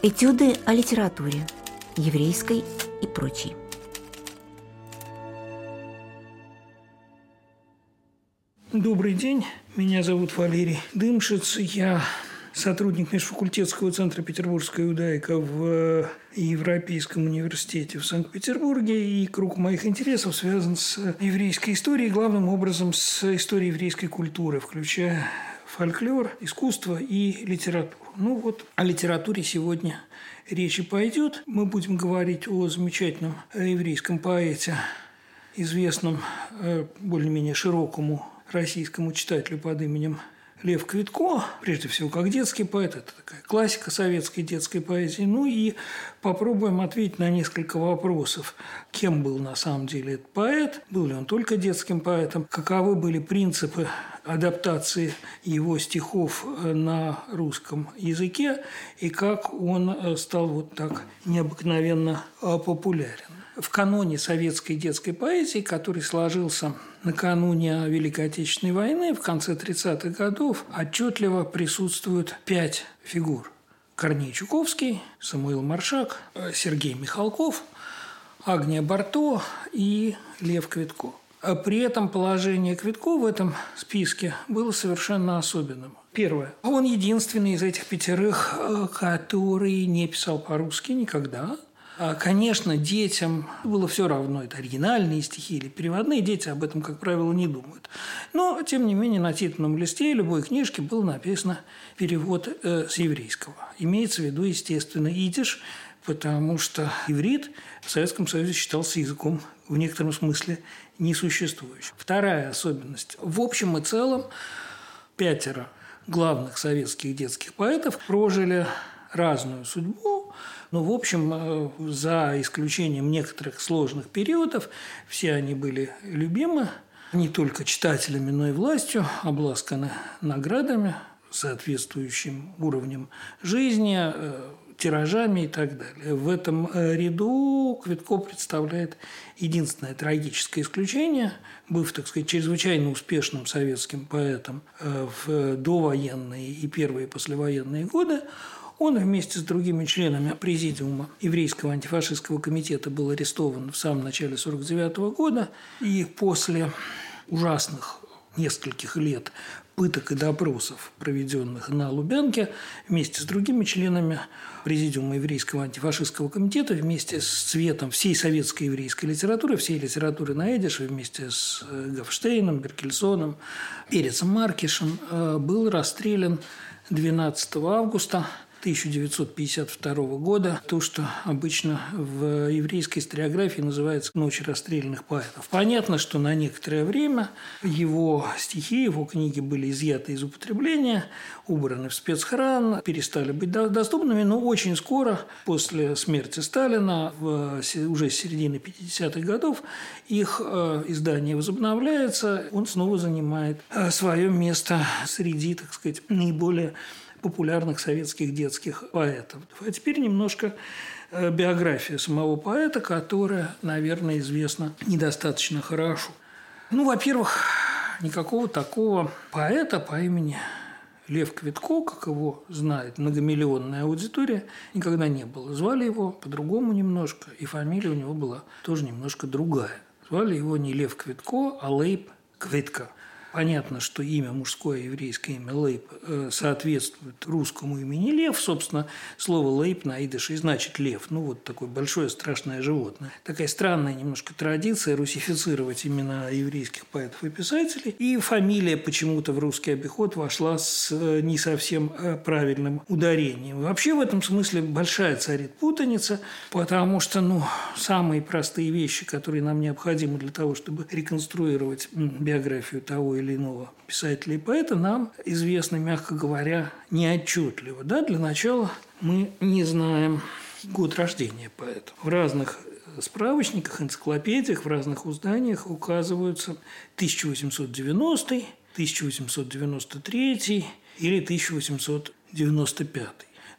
Этюды о литературе, еврейской и прочей. Добрый день, меня зовут Валерий Дымшиц, я сотрудник Межфакультетского центра «Петербургская иудаика» в Европейском университете в Санкт-Петербурге. И круг моих интересов связан с еврейской историей, главным образом с историей еврейской культуры, включая фольклор, искусство и литературу. Ну вот о литературе сегодня речи пойдет. Мы будем говорить о замечательном еврейском поэте, известном э, более-менее широкому российскому читателю под именем Лев Квитко, прежде всего как детский поэт, это такая классика советской детской поэзии. Ну и попробуем ответить на несколько вопросов. Кем был на самом деле этот поэт? Был ли он только детским поэтом? Каковы были принципы адаптации его стихов на русском языке? И как он стал вот так необыкновенно популярен? в каноне советской детской поэзии, который сложился накануне Великой Отечественной войны, в конце 30-х годов, отчетливо присутствуют пять фигур. Корней Чуковский, Самуил Маршак, Сергей Михалков, Агния Барто и Лев Квитко. А при этом положение Квитко в этом списке было совершенно особенным. Первое. Он единственный из этих пятерых, э, который не писал по-русски никогда. А, конечно, детям было все равно, это оригинальные стихи или переводные, дети об этом, как правило, не думают. Но, тем не менее, на титульном листе любой книжки был написано перевод э, с еврейского. Имеется в виду, естественно, идиш, потому что иврит в Советском Союзе считался языком в некотором смысле несуществующим. Вторая особенность. В общем и целом, пятеро главных советских детских поэтов прожили разную судьбу, но, в общем, э, за исключением некоторых сложных периодов, все они были любимы не только читателями, но и властью, обласканы наградами, соответствующим уровнем жизни, э, тиражами и так далее. В этом э, ряду Квитко представляет единственное трагическое исключение, быв, так сказать, чрезвычайно успешным советским поэтом в довоенные и первые послевоенные годы, он вместе с другими членами президиума еврейского антифашистского комитета был арестован в самом начале 1949 года. И после ужасных нескольких лет пыток и допросов, проведенных на Лубянке, вместе с другими членами Президиума Еврейского антифашистского комитета, вместе с цветом всей советской еврейской литературы, всей литературы на Эдише, вместе с э, Гафштейном, Беркельсоном, Перецем Маркишем, э, был расстрелян 12 августа 1952 года, то, что обычно в еврейской историографии называется «Ночь расстрелянных поэтов». Понятно, что на некоторое время его стихи, его книги были изъяты из употребления, убраны в спецхран, перестали быть доступными, но очень скоро, после смерти Сталина, в, уже с середины 50-х годов, их э, издание возобновляется, он снова занимает э, свое место среди, так сказать, наиболее популярных советских детских поэтов. А теперь немножко э, биография самого поэта, которая, наверное, известна недостаточно хорошо. Ну, во-первых, никакого такого поэта по имени Лев Квитко, как его знает многомиллионная аудитория, никогда не было. Звали его по-другому немножко, и фамилия у него была тоже немножко другая. Звали его не Лев Квитко, а Лейб Квитко. Понятно, что имя мужское еврейское имя Лейб э, соответствует русскому имени Лев. Собственно, слово Лейб на идыше значит лев. Ну, вот такое большое страшное животное. Такая странная немножко традиция русифицировать имена еврейских поэтов и писателей. И фамилия почему-то в русский обиход вошла с э, не совсем э, правильным ударением. Вообще в этом смысле большая царит путаница, потому что, ну, самые простые вещи, которые нам необходимы для того, чтобы реконструировать биографию того или иного писателя и поэта нам известны, мягко говоря, неотчетливо. Да? Для начала мы не знаем год рождения поэта. В разных справочниках, энциклопедиях, в разных изданиях указываются 1890, 1893 или 1895.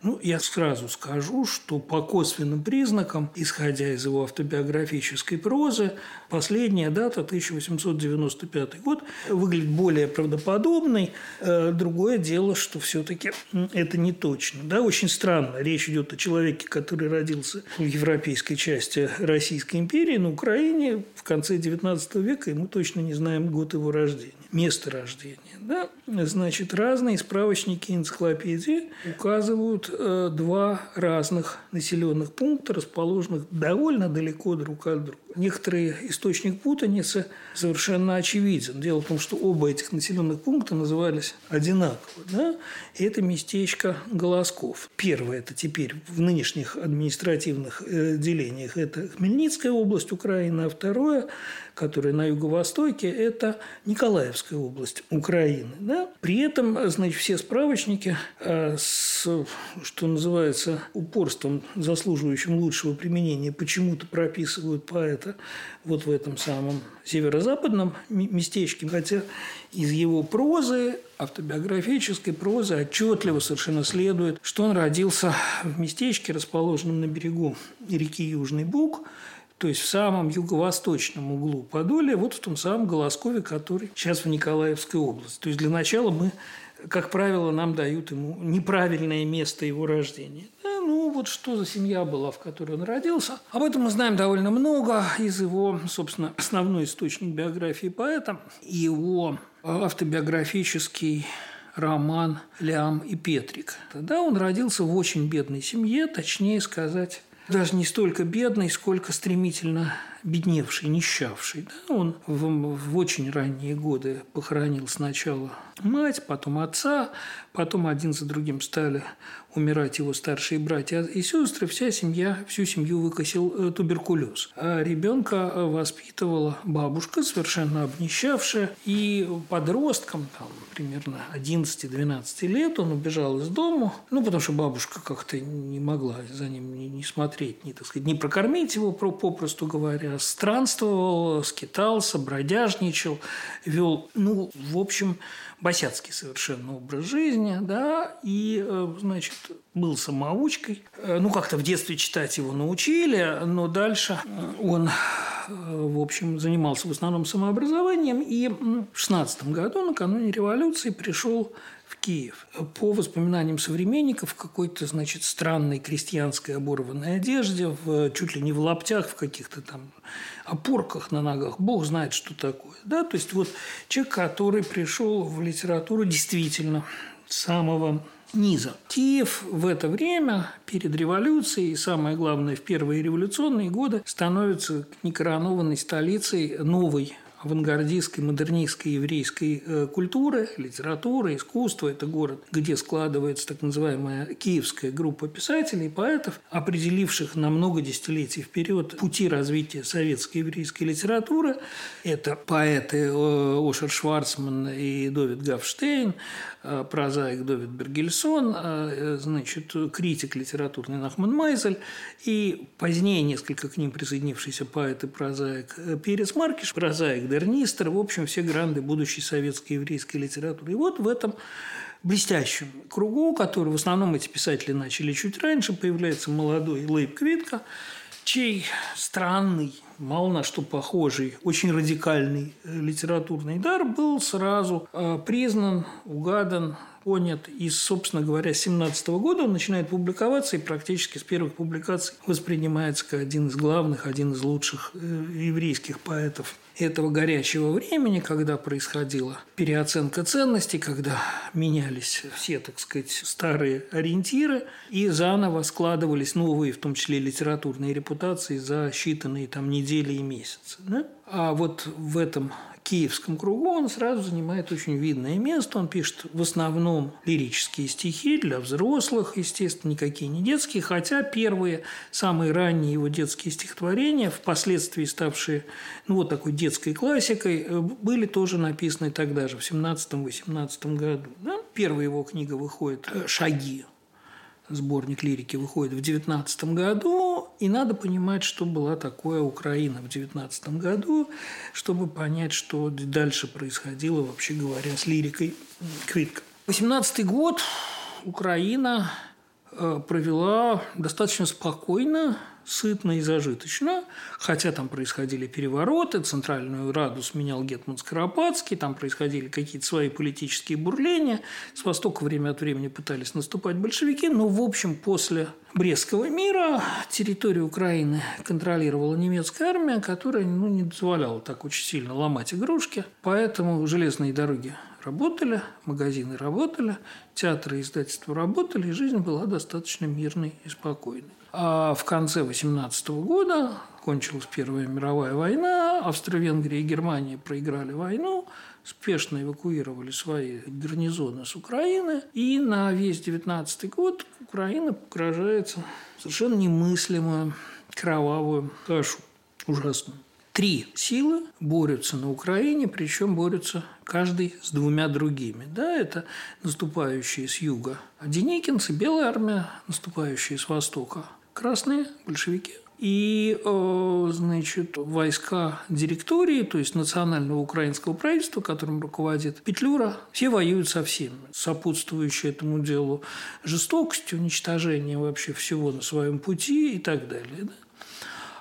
Ну, я сразу скажу, что по косвенным признакам, исходя из его автобиографической прозы, последняя дата, 1895 год, выглядит более правдоподобной. Э, другое дело, что все-таки это не точно. Да, очень странно. Речь идет о человеке, который родился в европейской части Российской империи, на Украине в конце XIX века, и мы точно не знаем год его рождения, место рождения. Да? Значит, разные справочники энциклопедии указывают э, два разных населенных пункта, расположенных довольно далеко друг от друга. Некоторый источник путаницы совершенно очевиден. Дело в том, что оба этих населенных пункта назывались одинаково. Да? Это местечко Голосков. Первое – это теперь в нынешних административных э, делениях – это Хмельницкая область Украины, а второе которая на юго-востоке, это Николаевская область Украины. Да? При этом, значит, все справочники э, с, что называется, упорством, заслуживающим лучшего применения, почему-то прописывают поэта вот в этом самом северо-западном местечке, хотя из его прозы, автобиографической прозы, отчетливо совершенно следует, что он родился в местечке, расположенном на берегу реки Южный Буг, то есть в самом юго-восточном углу Подолья, вот в том самом Голоскове, который сейчас в Николаевской области. То есть для начала мы, как правило, нам дают ему неправильное место его рождения. Ну вот что за семья была, в которой он родился. Об этом мы знаем довольно много из его, собственно, основной источник биографии поэта, его автобиографический роман «Лям и Петрик». Тогда он родился в очень бедной семье, точнее сказать, даже не столько бедный, сколько стремительно бедневший, нищавший. Да? Он в, в очень ранние годы похоронил сначала мать, потом отца, потом один за другим стали умирать его старшие братья и сестры. Вся семья, всю семью выкосил э, туберкулез. А ребенка э, воспитывала бабушка, совершенно обнищавшая. И подростком, там, примерно 11-12 лет, он убежал из дому, ну, потому что бабушка как-то не могла за ним не, не смотреть, не, так сказать, не прокормить его, попросту говоря, странствовал, скитался, бродяжничал, вел, ну, в общем, босяцкий совершенно образ жизни, да, и, э, значит, был самоучкой. Э, ну, как-то в детстве читать его научили, но дальше он, э, в общем, занимался в основном самообразованием, и в 16 году, накануне революции, пришел Киев. По воспоминаниям современников, в какой-то, значит, странной крестьянской оборванной одежде, в, чуть ли не в лаптях, в каких-то там опорках на ногах. Бог знает, что такое. Да? То есть, вот человек, который пришел в литературу действительно самого низа. Киев в это время, перед революцией, и самое главное, в первые революционные годы, становится некоронованной столицей новой авангардистской, модернистской еврейской э, культуры, литературы, искусства. Это город, где складывается так называемая киевская группа писателей поэтов, определивших на много десятилетий вперед пути развития советской еврейской литературы. Это поэты э, Ошер Шварцман и Довид Гавштейн, э, прозаик Довид Бергельсон, значит, критик литературный Нахман Майзель и позднее несколько к ним присоединившийся поэт и прозаик Перес Маркиш, прозаик модернистер, в общем, все гранды будущей советской еврейской литературы. И вот в этом блестящем кругу, который в основном эти писатели начали чуть раньше, появляется молодой Лейб Квитка, чей странный, мало на что похожий, очень радикальный э, литературный дар был сразу э, признан, угадан, понят. И, собственно говоря, с 17 года он начинает публиковаться, и практически с первых публикаций воспринимается как один из главных, один из лучших э, еврейских поэтов этого горячего времени, когда происходила переоценка ценностей, когда менялись все, так сказать, старые ориентиры, и заново складывались новые, в том числе литературные репутации за считанные там недели и месяцы. Да? А вот в этом киевском кругу он сразу занимает очень видное место. Он пишет в основном лирические стихи для взрослых, естественно, никакие не детские, хотя первые, самые ранние его детские стихотворения, впоследствии ставшие ну, вот такой детской классикой, э, были тоже написаны тогда же, в 17-18 году. Да? Первая его книга выходит э, «Шаги», сборник лирики выходит в 19 году, и надо понимать, что была такое Украина в 19 году, чтобы понять, что дальше происходило, вообще говоря, с лирикой Квитка. 18 год, Украина, э, провела достаточно спокойно, сытно и зажиточно, хотя там происходили перевороты, Центральную Раду сменял Гетман Скоропадский, там происходили какие-то свои политические бурления, с востока время от времени пытались наступать большевики, но, в общем, после Брестского мира территорию Украины контролировала немецкая армия, которая ну, не дозволяла так очень сильно ломать игрушки, поэтому железные дороги работали, магазины работали, театры и издательства работали, и жизнь была достаточно мирной и спокойной. А в конце 18 года кончилась Первая мировая война, Австро-Венгрия и Германия проиграли войну, спешно эвакуировали свои гарнизоны с Украины, и на весь 19 год Украина погружается совершенно немыслимую кровавую кашу ужасную. Три силы борются на Украине, причем борются каждый с двумя другими. Да, это наступающие с юга Деникинцы, Белая армия, наступающие с востока красные большевики. И, э, значит, войска директории, то есть национального украинского правительства, которым руководит Петлюра, все воюют со всеми. Сопутствующие этому делу жестокость, уничтожение вообще всего на своем пути и так далее. Да?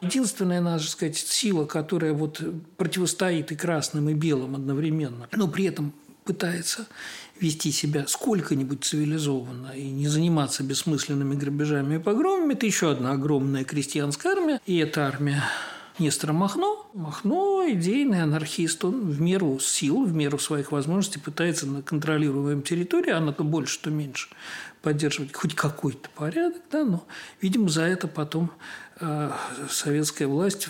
Единственная, надо сказать, сила, которая вот противостоит и красным, и белым одновременно, но при этом пытается вести себя сколько-нибудь цивилизованно и не заниматься бессмысленными грабежами и погромами, это еще одна огромная крестьянская армия, и эта армия Нестора Махно. Махно – идейный анархист. Он в меру сил, в меру своих возможностей пытается на контролируемой территории, она то больше, то меньше, поддерживать хоть какой-то порядок. Да, но, видимо, за это потом э, советская власть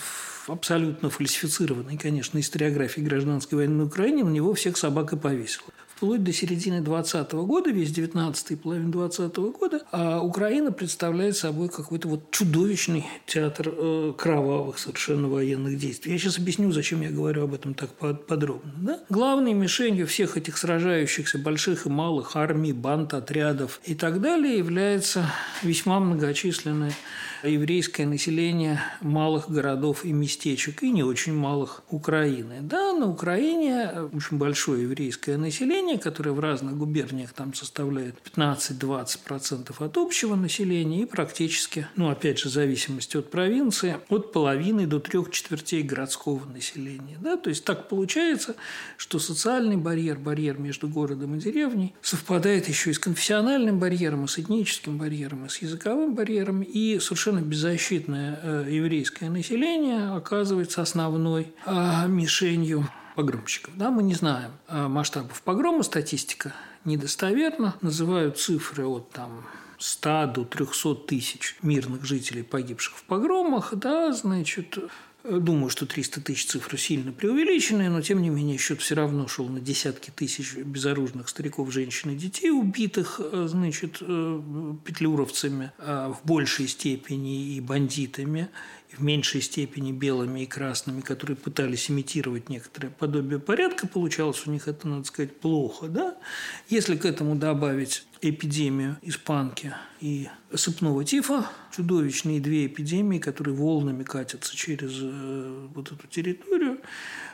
абсолютно фальсифицированной, конечно, историографии гражданской войны на Украине на него всех собак и повесила вплоть до середины 20 года, весь 19 и половину 20 года, а Украина представляет собой какой-то вот чудовищный театр э, кровавых совершенно военных действий. Я сейчас объясню, зачем я говорю об этом так подробно. Да? Главной мишенью всех этих сражающихся больших и малых армий, банд, отрядов и так далее является весьма многочисленная еврейское население малых городов и местечек, и не очень малых Украины. Да, на Украине очень большое еврейское население, которое в разных губерниях там составляет 15-20% от общего населения и практически, ну, опять же, в зависимости от провинции, от половины до трех четвертей городского населения. Да? То есть так получается, что социальный барьер, барьер между городом и деревней совпадает еще и с конфессиональным барьером, и с этническим барьером, и с языковым барьером, и совершенно совершенно беззащитное э, еврейское население оказывается основной а, мишенью погромщиков. Да, мы не знаем а, масштабов погрома, статистика недостоверна. Называют цифры от там, 100 до 300 тысяч мирных жителей, погибших в погромах, да, значит, Думаю, что 300 тысяч цифры сильно преувеличенные, но тем не менее счет все равно шел на десятки тысяч безоружных стариков, женщин и детей, убитых э, значит, э, петлюровцами а в большей степени и бандитами в меньшей степени белыми и красными, которые пытались имитировать некоторое подобие порядка, получалось у них это, надо сказать, плохо. Да? Если к этому добавить эпидемию испанки и сыпного тифа, чудовищные две эпидемии, которые волнами катятся через э, вот эту территорию,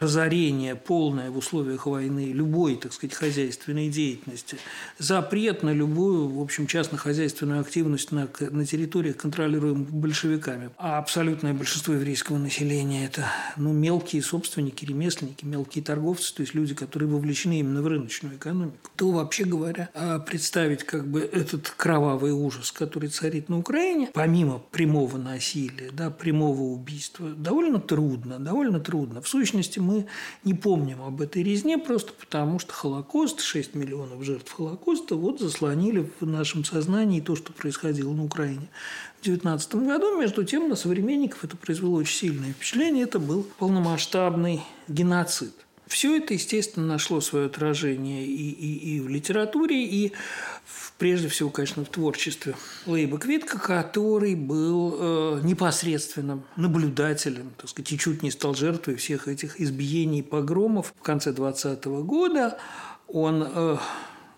разорение полное в условиях войны любой, так сказать, хозяйственной деятельности, запрет на любую, в общем, частно-хозяйственную активность на, на территориях, контролируемых большевиками. А абсолютное большинство еврейского населения – это ну, мелкие собственники, ремесленники, мелкие торговцы, то есть люди, которые вовлечены именно в рыночную экономику. То, вообще говоря, а представить как бы этот кровавый ужас, который царит на Украине, помимо прямого насилия, да, прямого убийства, довольно трудно, довольно трудно. В сущности, мы не помним об этой резне просто потому, что Холокост, 6 миллионов жертв Холокоста, вот заслонили в нашем сознании то, что происходило на Украине. В 19 году, между тем, на современников это произвело очень сильное впечатление. Это был полномасштабный геноцид. Все это, естественно, нашло свое отражение и, и, и в литературе, и в, прежде всего, конечно, в творчестве Лейба Квитка, который был э, непосредственным наблюдателем, так сказать, и чуть не стал жертвой всех этих избиений и погромов в конце 20 года. Он э,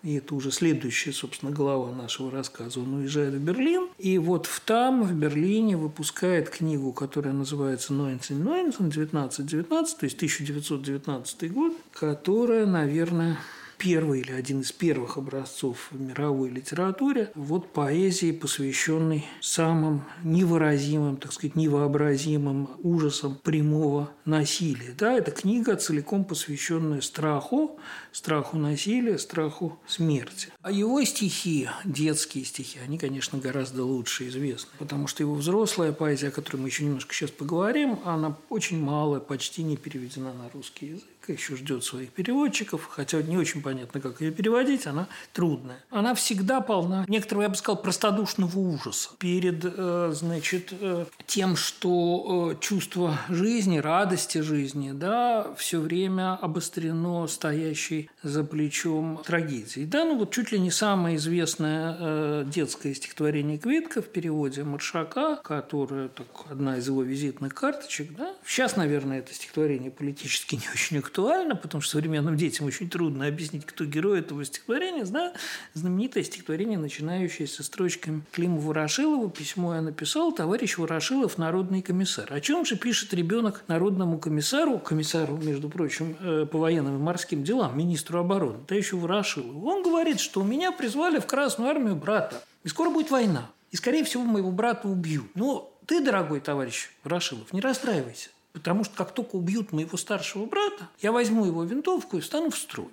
и это уже следующая, собственно, глава нашего рассказа, он уезжает в Берлин, и вот там, в Берлине, выпускает книгу, которая называется «1919», 1919, то есть 1919 год, которая, наверное, первый или один из первых образцов в мировой литературе вот поэзии, посвященной самым невыразимым, так сказать, невообразимым ужасам прямого насилия. Да, это книга, целиком посвященная страху, страху насилия, страху смерти. А его стихи, детские стихи, они, конечно, гораздо лучше известны, потому что его взрослая поэзия, о которой мы еще немножко сейчас поговорим, она очень малая, почти не переведена на русский язык еще ждет своих переводчиков, хотя не очень понятно, как ее переводить, она трудная. Она всегда полна некоторого, я бы сказал, простодушного ужаса перед, э, значит, э, тем, что э, чувство жизни, радости жизни, да, все время обострено стоящей за плечом трагедией. Да, ну вот чуть ли не самое известное детское стихотворение Квитка в переводе Маршака, которое так, одна из его визитных карточек, да. Сейчас, наверное, это стихотворение политически не очень актуально, актуально, потому что современным детям очень трудно объяснить, кто герой этого стихотворения, да, знаменитое стихотворение, начинающееся строчками Климу Ворошилову. Письмо я написал, товарищ Ворошилов, народный комиссар. О чем же пишет ребенок народному комиссару, комиссару, между прочим, э, по военным и морским делам, министру обороны, да еще Ворошилову? Он говорит, что у меня призвали в Красную армию брата, и скоро будет война. И, скорее всего, моего брата убьют. Но ты, дорогой товарищ Ворошилов, не расстраивайся. Потому что как только убьют моего старшего брата, я возьму его винтовку и встану в строй.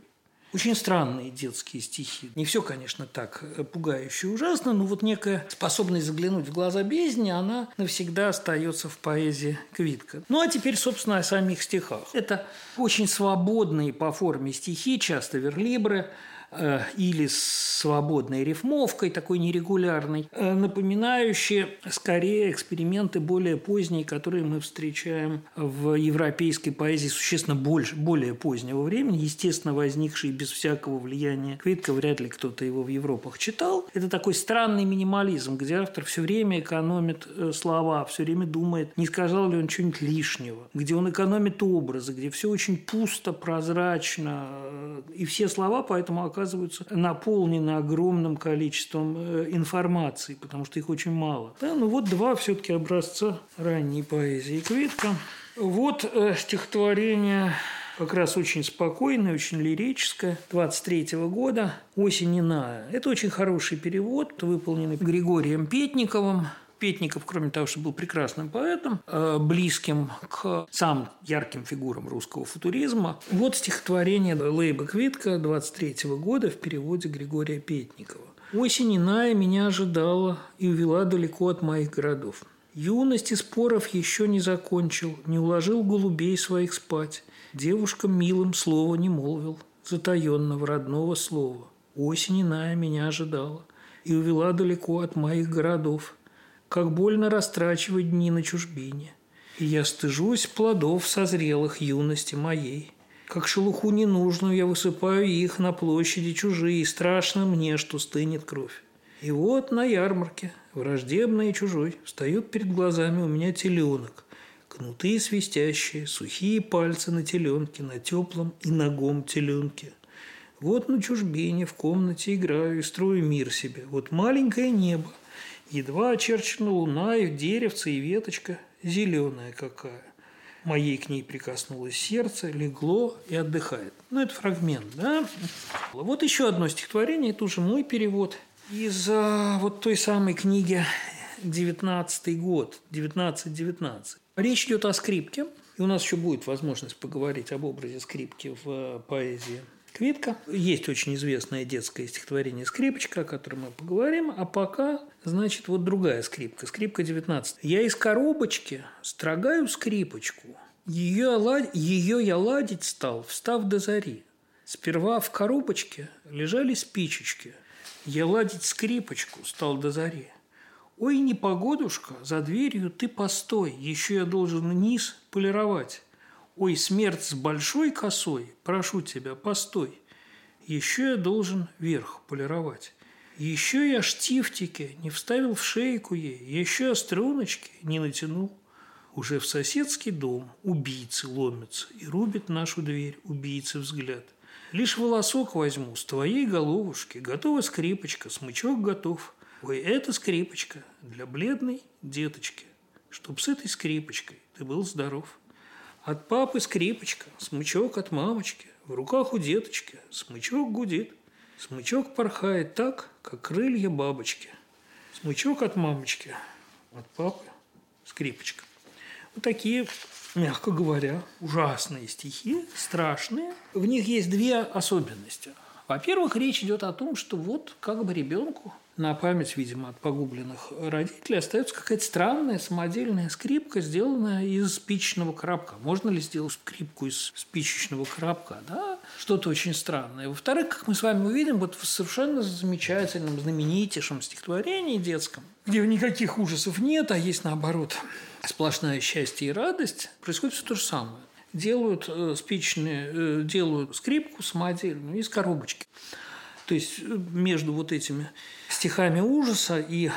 Очень странные детские стихи. Не все, конечно, так э, пугающе ужасно, но вот некая способность заглянуть в глаза бездни, она навсегда остается в поэзии Квитка. Ну а теперь, собственно, о самих стихах. Это очень свободные по форме стихи, часто верлибры, или с свободной рифмовкой, такой нерегулярной, э, напоминающие скорее эксперименты более поздние, которые мы встречаем в европейской поэзии существенно больше, более позднего времени, естественно, возникшие без всякого влияния Квитка, вряд ли кто-то его в Европах читал. Это такой странный минимализм, где автор все время экономит э, слова, все время думает, не сказал ли он что-нибудь лишнего, где он экономит образы, где все очень пусто, прозрачно, и все слова поэтому оказываются оказываются наполнены огромным количеством э, информации, потому что их очень мало. Да, ну вот два все-таки образца ранней поэзии Квитка. Вот э, стихотворение как раз очень спокойное, очень лирическое, 23 -го года «Осень иная». Это очень хороший перевод, выполненный Григорием Петниковым. Петников, кроме того, что был прекрасным поэтом, э, близким к самым ярким фигурам русского футуризма. Вот стихотворение Лейба Квитка 23 года в переводе Григория Петникова. «Осень иная меня ожидала и увела далеко от моих городов. Юности споров еще не закончил, не уложил голубей своих спать. Девушкам милым слова не молвил, затаенного родного слова. Осень иная меня ожидала и увела далеко от моих городов. Как больно растрачивать дни на чужбине. И я стыжусь плодов созрелых юности моей. Как шелуху ненужную я высыпаю их на площади чужие, и страшно мне, что стынет кровь. И вот на ярмарке, враждебный и чужой, встает перед глазами у меня теленок. Кнутые свистящие, сухие пальцы на теленке, на теплом и ногом теленке. Вот на чужбине в комнате играю и строю мир себе. Вот маленькое небо, Едва очерчена луна, и деревце, и веточка зеленая какая. Моей к ней прикоснулось сердце, легло и отдыхает. Ну, это фрагмент, да? Вот еще одно стихотворение, это уже мой перевод из а, вот той самой книги «19 год», 1919. Речь идет о скрипке, и у нас еще будет возможность поговорить об образе скрипки в а, поэзии Квитка. Есть очень известное детское стихотворение «Скрипочка», о котором мы поговорим. А пока, значит, вот другая скрипка. Скрипка 19. «Я из коробочки строгаю скрипочку. Ее, ее я ладить стал, встав до зари. Сперва в коробочке лежали спичечки. Я ладить скрипочку стал до зари. Ой, непогодушка, за дверью ты постой, еще я должен низ полировать. Ой, смерть с большой косой, прошу тебя, постой. Еще я должен верх полировать. Еще я штифтики не вставил в шейку ей, еще я струночки не натянул. Уже в соседский дом убийцы ломятся и рубят нашу дверь убийцы взгляд. Лишь волосок возьму с твоей головушки, готова скрипочка, смычок готов. Ой, это скрипочка для бледной деточки, чтоб с этой скрипочкой ты был здоров. От папы скрипочка, смычок от мамочки. В руках у деточки смычок гудит. Смычок порхает так, как крылья бабочки. Смычок от мамочки, от папы скрипочка. Вот такие, мягко говоря, ужасные стихи, страшные. В них есть две особенности. Во-первых, речь идет о том, что вот как бы ребенку на память, видимо, от погубленных родителей остается какая-то странная самодельная скрипка, сделанная из спичечного коробка. Можно ли сделать скрипку из спичечного коробка? Да, что-то очень странное. Во-вторых, как мы с вами увидим, вот в совершенно замечательном, знаменитейшем стихотворении детском, где никаких ужасов нет, а есть наоборот сплошное счастье и радость, происходит все то же самое. Делают э, спичные, э, делают скрипку самодельную из коробочки. То есть э, между вот этими стихами ужаса и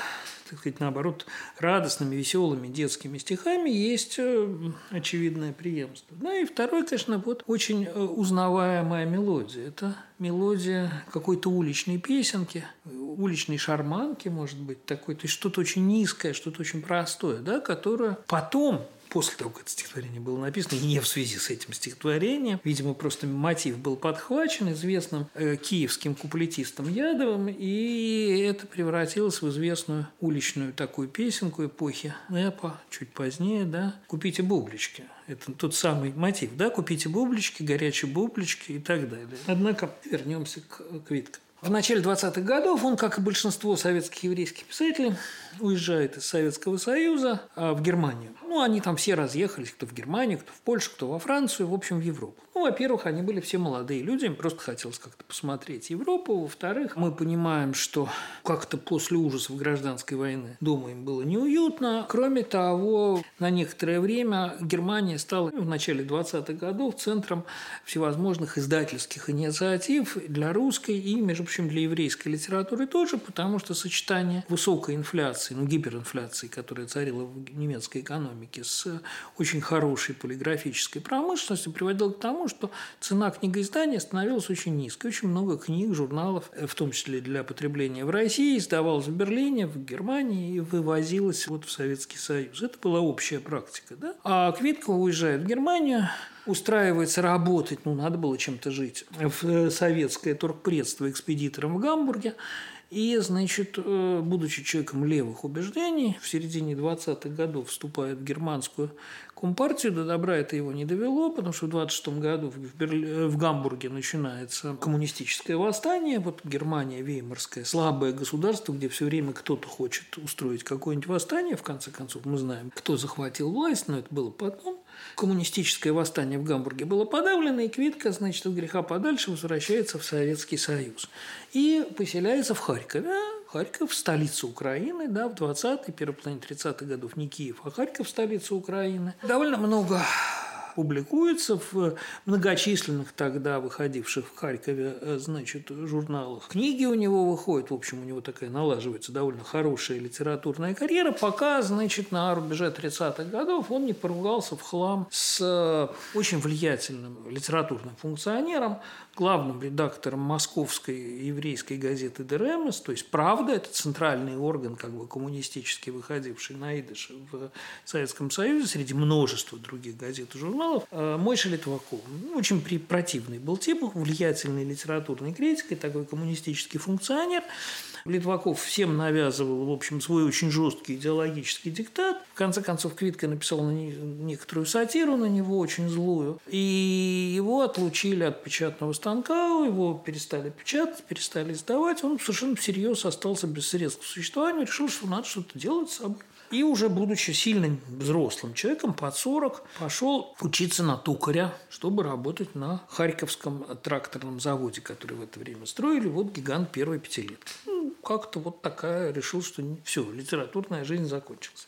так сказать, наоборот, радостными, веселыми детскими стихами есть э, очевидное преемство. Ну и второй, конечно, вот очень э, узнаваемая мелодия. Это мелодия какой-то уличной песенки, уличной шарманки, может быть, такой. То есть что-то очень низкое, что-то очень простое, да, которое потом после того, как это стихотворение было написано, и не в связи с этим стихотворением. Видимо, просто мотив был подхвачен известным э, киевским куплетистом Ядовым, и это превратилось в известную уличную такую песенку эпохи Эпа, чуть позднее, да, «Купите бублички». Это тот самый мотив, да, «Купите бублички», «Горячие бублички» и так далее. Однако вернемся к, к. В начале 20-х годов он, как и большинство советских еврейских писателей, уезжает из Советского Союза а, в Германию. Ну, они там все разъехались, кто в Германию, кто в Польшу, кто во Францию, в общем, в Европу. Ну, во-первых, они были все молодые люди, им просто хотелось как-то посмотреть Европу. Во-вторых, мы понимаем, что как-то после ужасов гражданской войны дома им было неуютно. Кроме того, на некоторое время Германия стала в начале 20-х годов центром всевозможных издательских инициатив для русской и, между прочим, для еврейской литературы тоже, потому что сочетание высокой инфляции инфляции, ну, гиперинфляции, которая царила в немецкой экономике, с очень хорошей полиграфической промышленностью, приводила к тому, что цена книгоиздания становилась очень низкой. Очень много книг, журналов, в том числе для потребления в России, издавалось в Берлине, в Германии и вывозилось вот в Советский Союз. Это была общая практика. Да? А Квиткова уезжает в Германию, устраивается работать, ну, надо было чем-то жить, в советское торгпредство экспедитором в Гамбурге. И, значит, э, будучи человеком левых убеждений, в середине 20-х годов вступает в германскую компартию. До добра это его не довело, потому что в 26 году в, Берли... в Гамбурге начинается коммунистическое восстание. Вот Германия, Веймарское, слабое государство, где все время кто-то хочет устроить какое-нибудь восстание. В конце концов, мы знаем, кто захватил власть, но это было потом коммунистическое восстание в Гамбурге было подавлено, и Квитка, значит, от греха подальше возвращается в Советский Союз. И поселяется в Харькове. Харьков – столица Украины, да, в 20-е, первой половине 30-х годов не Киев, а Харьков – столица Украины. Довольно много публикуется в многочисленных тогда выходивших в Харькове, э, значит, журналах. Книги у него выходят, в общем, у него такая налаживается довольно хорошая литературная карьера, пока, значит, на рубеже 30-х годов он не поругался в хлам с э, очень влиятельным литературным функционером, главным редактором московской еврейской газеты «Деремес», то есть «Правда» – это центральный орган, как бы коммунистически выходивший на идыше в Советском Союзе, среди множества других газет и журналов, э, Мойша Литваков. Очень противный был тип, влиятельный литературный критик и такой коммунистический функционер – Литваков всем навязывал, в общем, свой очень жесткий идеологический диктат. В конце концов, Квитка написал на некоторую сатиру на него, очень злую. И его отлучили от печатного станка, его перестали печатать, перестали издавать. Он совершенно всерьез остался без средств к существованию, решил, что надо что-то делать с собой. И уже будучи сильным взрослым человеком, под 40, пошел учиться на токаря, чтобы работать на Харьковском тракторном заводе, который в это время строили. Вот гигант первой пятилетки. Ну, как-то вот такая решил, что все, литературная жизнь закончилась.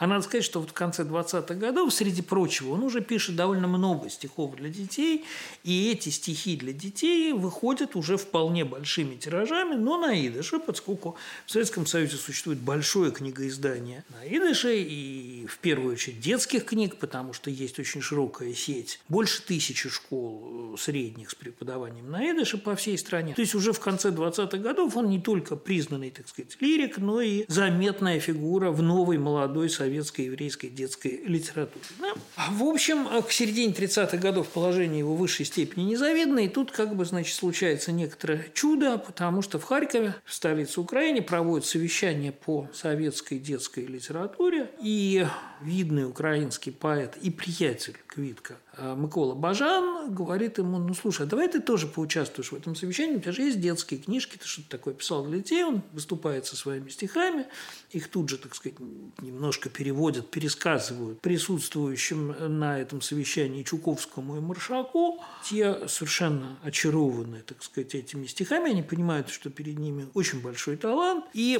А надо сказать, что вот в конце 20-х годов, среди прочего, он уже пишет довольно много стихов для детей, и эти стихи для детей выходят уже вполне большими тиражами, но на идыше, поскольку в Советском Союзе существует большое книгоиздание на идыше, и в первую очередь детских книг, потому что есть очень широкая сеть, больше тысячи школ э, средних с преподаванием на идыше по всей стране. То есть уже в конце 20-х годов он не только признанный, так сказать, лирик, но и заметная фигура в новой молодой советской советской еврейской детской литературе. Да? В общем, к середине 30-х годов положение его в высшей степени незавидно, и тут как бы, значит, случается некоторое чудо, потому что в Харькове, в столице Украины, проводят совещание по советской детской литературе, и видный украинский поэт и приятель Квитка а Микола Бажан говорит ему, ну слушай, а давай ты тоже поучаствуешь в этом совещании, у тебя же есть детские книжки, ты что-то такое писал для детей, он выступает со своими стихами, их тут же, так сказать, немножко переводят, пересказывают присутствующим на этом совещании Чуковскому и Маршаку. Те совершенно очарованы, так сказать, этими стихами, они понимают, что перед ними очень большой талант. И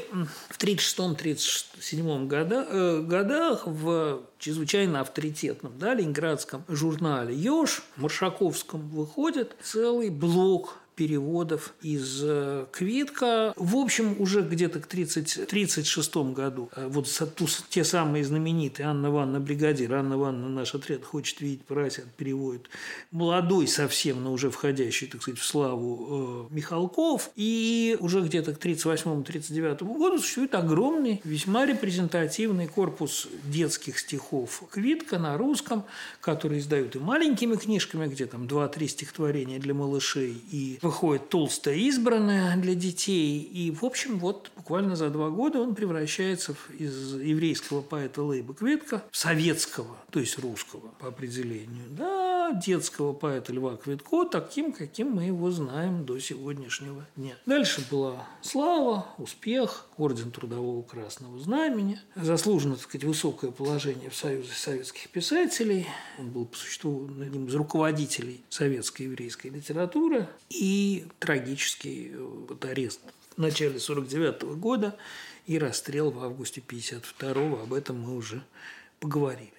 в 1936-1937 года, э, годах в чрезвычайно авторитетном да, ленинградском журнале «Ёж» Маршаковском выходит целый блок переводов из э, Квитка. В общем, уже где-то к 1936 году э, вот те самые знаменитые Анна Ивановна Бригадир, Анна Ивановна наш отряд хочет видеть, просят, переводит молодой совсем, но уже входящий, так сказать, в славу э, Михалков. И уже где-то к 1938-1939 году существует огромный, весьма репрезентативный корпус детских стихов Квитка на русском, который издают и маленькими книжками, где там 2-3 стихотворения для малышей, и выходит толстая избранная для детей. И, в общем, вот буквально за два года он превращается из еврейского поэта Лейба Кветка в советского, то есть русского по определению, да, детского поэта Льва Кветко, таким, каким мы его знаем до сегодняшнего дня. Дальше была слава, успех, орден Трудового Красного Знамени, заслуженно, так сказать, высокое положение в Союзе советских писателей. Он был по существу одним из руководителей советской еврейской литературы. И трагический э, вот арест в начале 49 года и расстрел в августе 52 об этом мы уже поговорили.